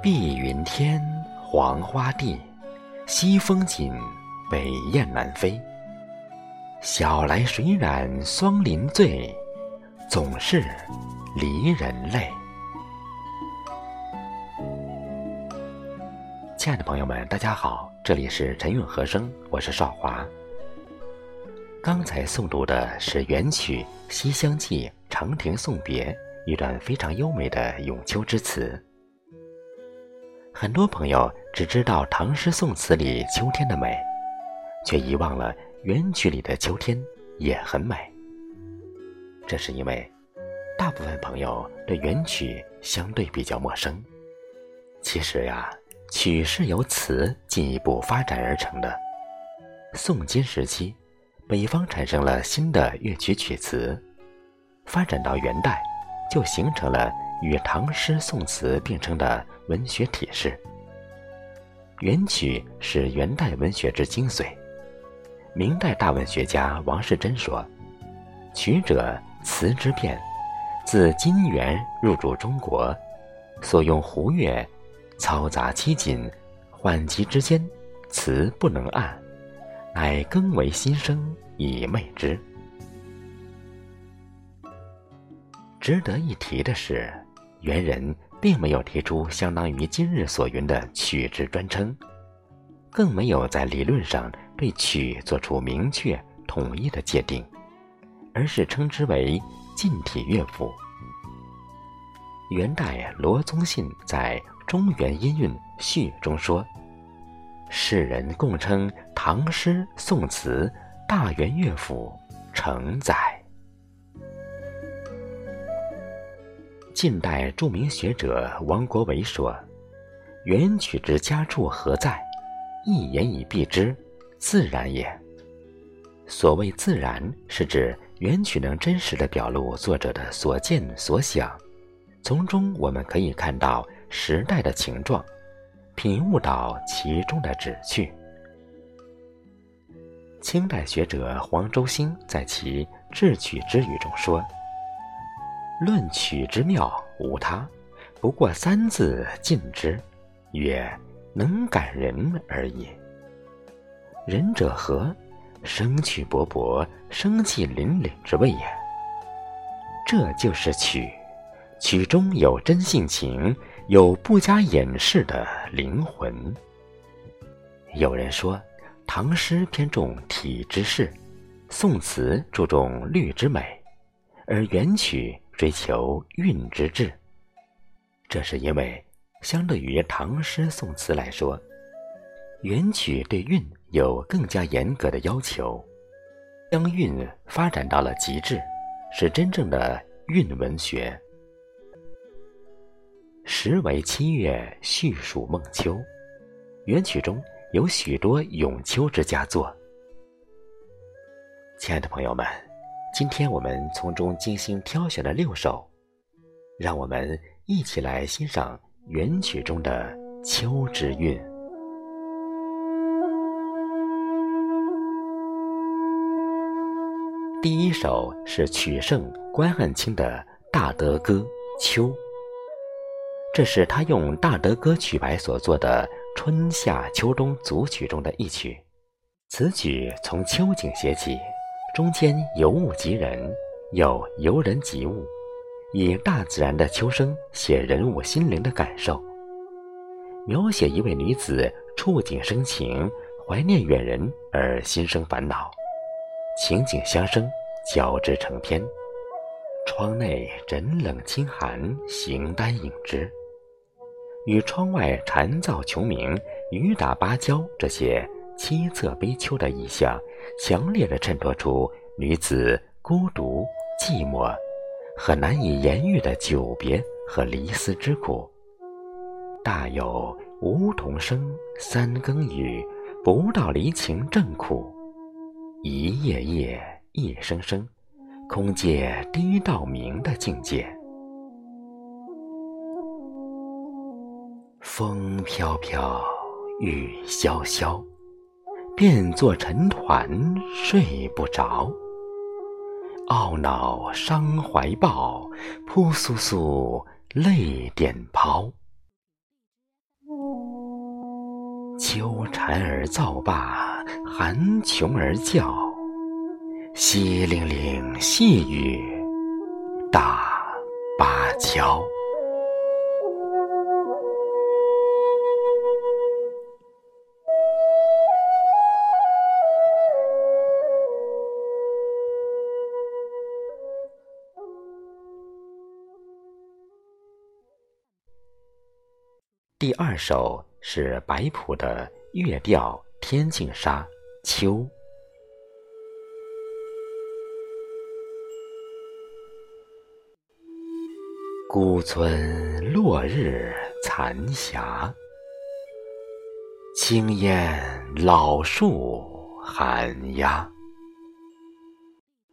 碧云天，黄花地，西风紧，北雁南飞。晓来水染霜林醉，总是离人泪。亲爱的朋友们，大家好，这里是陈韵和声，我是少华。刚才诵读的是元曲《西厢记·长亭送别》一段非常优美的咏秋之词。很多朋友只知道唐诗宋词里秋天的美，却遗忘了。元曲里的秋天也很美，这是因为大部分朋友对元曲相对比较陌生。其实呀，曲是由词进一步发展而成的。宋金时期，北方产生了新的乐曲曲词，发展到元代，就形成了与唐诗宋词并称的文学体式。元曲是元代文学之精髓。明代大文学家王士祯说：“曲者，词之变。自金元入主中国，所用胡乐，嘈杂凄紧，缓急之间，词不能按，乃更为新声以媚之。”值得一提的是，元人并没有提出相当于今日所云的曲之专称。更没有在理论上对曲做出明确统一的界定，而是称之为近体乐府。元代罗宗信在《中原音韵序》中说：“世人共称唐诗宋词大元乐府，承载。”近代著名学者王国维说：“元曲之佳处何在？”一言以蔽之，自然也。所谓自然，是指元曲能真实的表露作者的所见所想，从中我们可以看到时代的情状，品悟到其中的旨趣。清代学者黄周星在其《智曲之语》中说：“论曲之妙，无他，不过三字尽之，曰。”能感人而已。仁者何？生趣勃勃、生气凛凛之谓也。这就是曲，曲中有真性情，有不加掩饰的灵魂。有人说，唐诗偏重体之势，宋词注重律之美，而元曲追求韵之至。这是因为。相对于唐诗宋词来说，元曲对韵有更加严格的要求，将韵发展到了极致，是真正的韵文学。时为七月，序属孟秋，元曲中有许多咏秋之佳作。亲爱的朋友们，今天我们从中精心挑选了六首，让我们一起来欣赏。元曲中的秋之韵。第一首是曲圣关汉卿的《大德歌·秋》，这是他用大德歌曲牌所作的春夏秋冬组曲中的一曲。此曲从秋景写起，中间由物及人，又由人及物。以大自然的秋声写人物心灵的感受，描写一位女子触景生情，怀念远人而心生烦恼，情景相生，交织成篇。窗内人冷清寒，形单影只，与窗外蝉噪穷鸣、雨打芭蕉这些凄恻悲秋的意象，强烈的衬托出女子孤独寂寞。和难以言喻的久别和离思之苦，大有梧桐生，三更雨，不到离情正苦；一夜夜，一声声，空借低到明的境界。风飘飘，雨潇潇，变作尘团，睡不着。懊恼伤怀抱，扑簌簌泪点抛。秋蝉儿噪罢，寒琼儿叫，淅沥沥细雨打芭蕉。二首是白朴的月调《天净沙·秋》。孤村落日残霞，青烟老树寒鸦。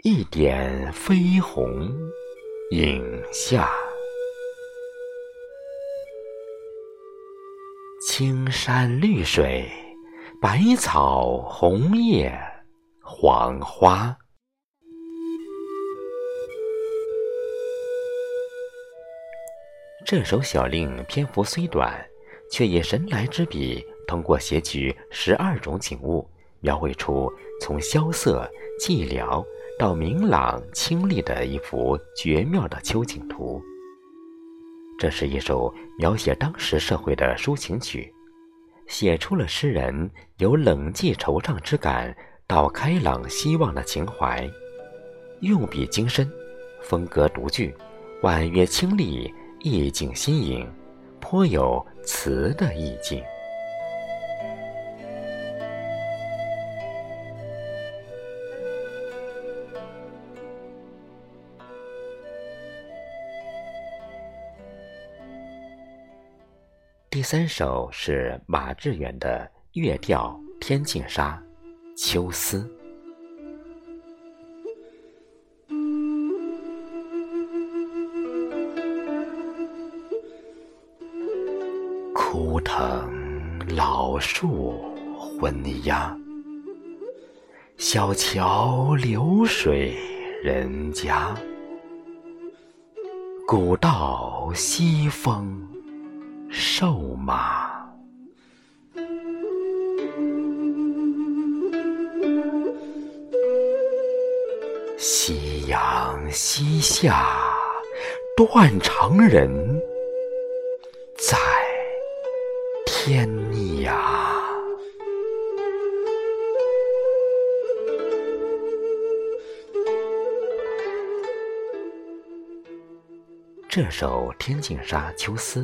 一点飞红影下。青山绿水，百草红叶黄花。这首小令篇幅虽短，却以神来之笔，通过写取十二种景物，描绘出从萧瑟寂寥到明朗清丽的一幅绝妙的秋景图。这是一首描写当时社会的抒情曲，写出了诗人由冷寂惆怅之感到开朗希望的情怀，用笔精深，风格独具，婉约清丽，意境新颖，颇有词的意境。第三首是马致远的月调《天净沙·秋思》。枯藤老树昏鸦，小桥流水人家，古道西风。瘦马，夕阳西下，断肠人在天涯。这首《天净沙·秋思》。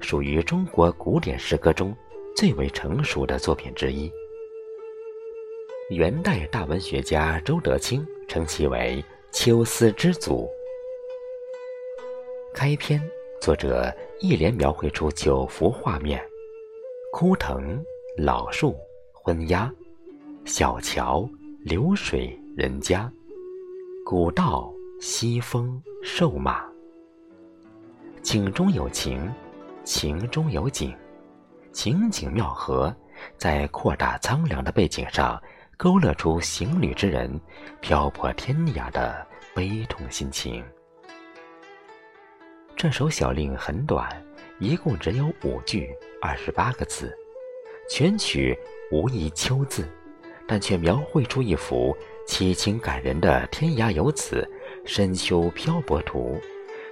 属于中国古典诗歌中最为成熟的作品之一。元代大文学家周德清称其为《秋思之祖》。开篇，作者一连描绘出九幅画面：枯藤、老树、昏鸦、小桥、流水、人家、古道、西风、瘦马。景中有情。情中有景，情景妙合，在扩大苍凉的背景上，勾勒出行旅之人漂泊天涯的悲痛心情。这首小令很短，一共只有五句，二十八个字，全曲无一秋字，但却描绘出一幅凄清感人的天涯游子深秋漂泊图，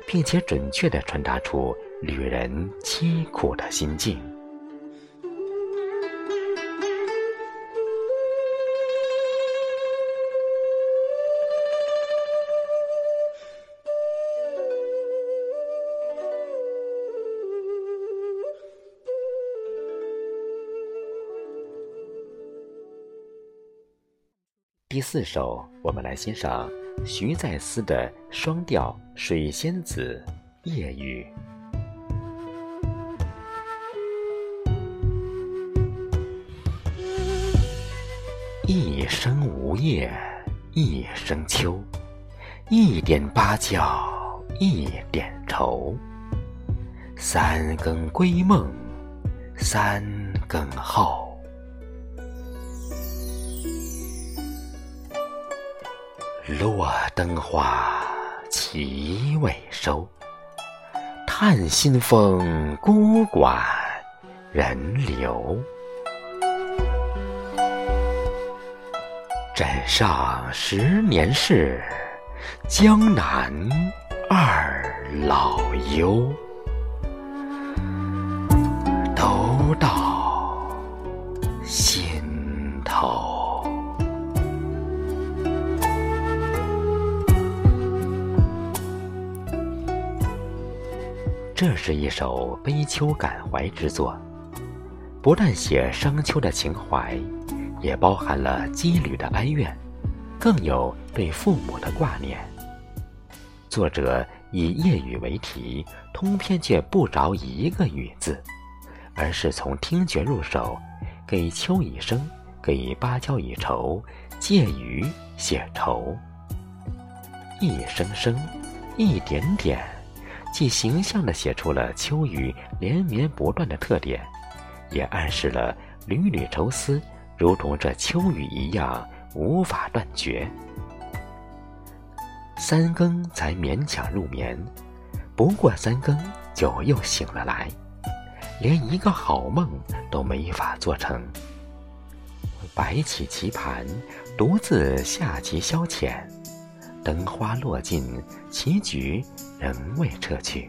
并且准确地传达出。旅人凄苦的心境。第四首，我们来欣赏徐再思的双调《水仙子·夜雨》。生无叶，一声秋，一点芭蕉，一点愁。三更归梦，三更后。落灯花，其未收。叹新风，孤管人流。枕上十年事，江南二老忧。都到心头。这是一首悲秋感怀之作，不但写商丘的情怀。也包含了羁旅的哀怨，更有对父母的挂念。作者以夜雨为题，通篇却不着一个雨字，而是从听觉入手，给秋以声，给芭蕉以愁，借雨写愁。一声声，一点点，既形象地写出了秋雨连绵不断的特点，也暗示了缕缕愁思。如同这秋雨一样无法断绝。三更才勉强入眠，不过三更就又醒了来，连一个好梦都没法做成。摆起棋盘，独自下棋消遣，灯花落尽，棋局仍未撤去。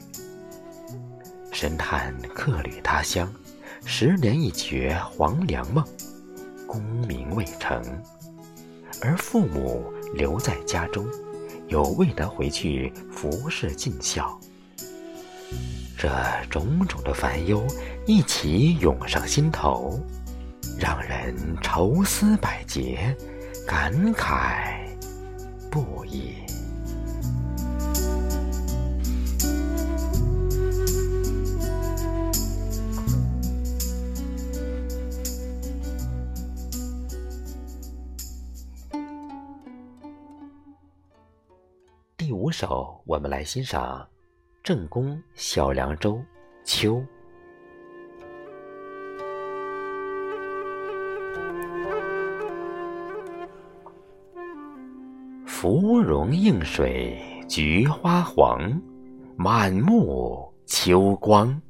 神探客旅他乡，十年一觉黄粱梦。功名未成，而父母留在家中，又未得回去服侍尽孝。这种种的烦忧一起涌上心头，让人愁思百结，感慨不已。首，我们来欣赏正宫《小凉州·秋》。芙蓉映水菊花黄，满目秋光。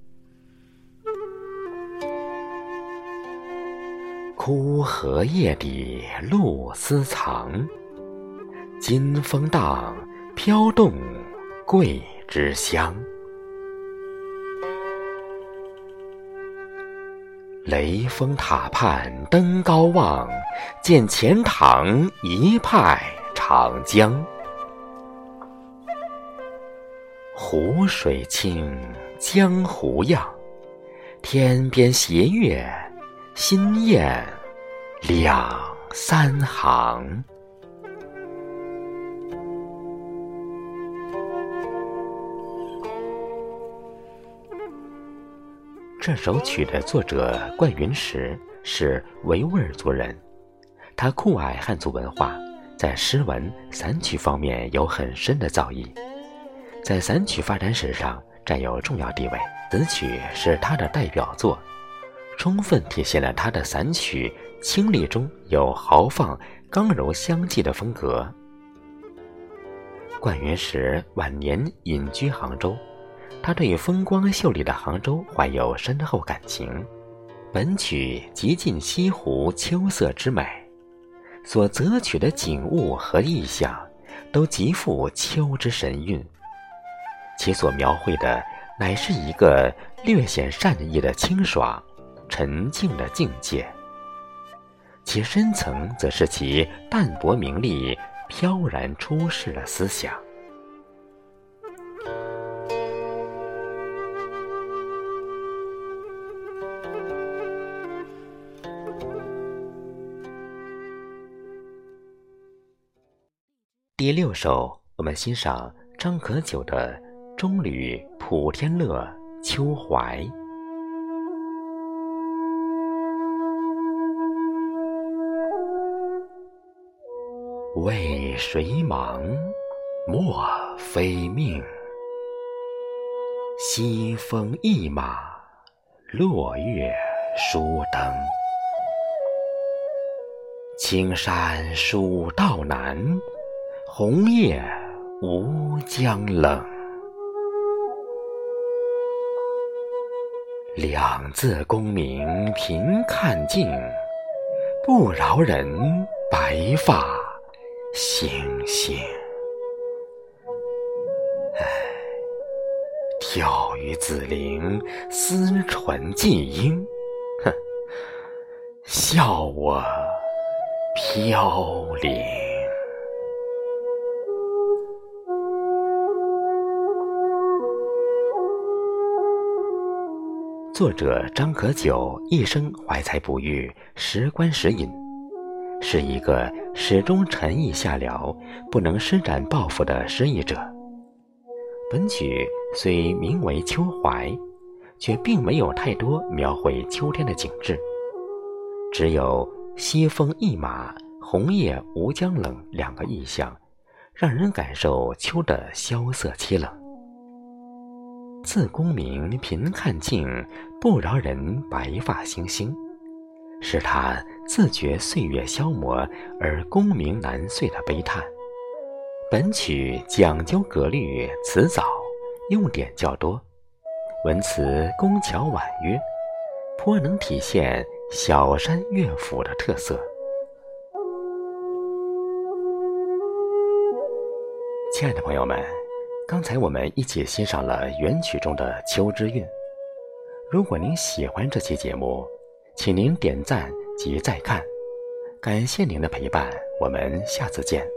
枯荷叶底露丝藏，金风荡。飘动桂枝香，雷峰塔畔登高望，见钱塘一派长江。湖水清，江湖漾，天边斜月，新雁两三行。这首曲的作者冠云石是维吾尔族人，他酷爱汉族文化，在诗文、散曲方面有很深的造诣，在散曲发展史上占有重要地位。此曲是他的代表作，充分体现了他的散曲清丽中有豪放、刚柔相济的风格。冠云石晚年隐居杭州。他对风光秀丽的杭州怀有深厚感情，本曲极尽西湖秋色之美，所择取的景物和意象，都极富秋之神韵。其所描绘的乃是一个略显善意的清爽、沉静的境界，其深层则是其淡泊名利、飘然出世的思想。第六首，我们欣赏张可久的《中旅普天乐·秋怀》。为谁忙？莫非命。西风一马，落月疏灯。青山蜀道难。红叶无江冷，两字功名凭看尽，不饶人白发星星。唉，跳于紫菱，思纯寄音。哼，笑我飘零。作者张可久一生怀才不遇，时观时隐，是一个始终沉意下僚、不能施展抱负的失意者。本曲虽名为《秋怀》，却并没有太多描绘秋天的景致，只有“西风一马，红叶无江冷”两个意象，让人感受秋的萧瑟凄冷。自功名贫看尽，不饶人白发星星，是他自觉岁月消磨而功名难遂的悲叹。本曲讲究格律，词藻用典较多，文词工巧婉约，颇能体现小山乐府的特色。亲爱的朋友们。刚才我们一起欣赏了原曲中的《秋之韵》。如果您喜欢这期节目，请您点赞及再看。感谢您的陪伴，我们下次见。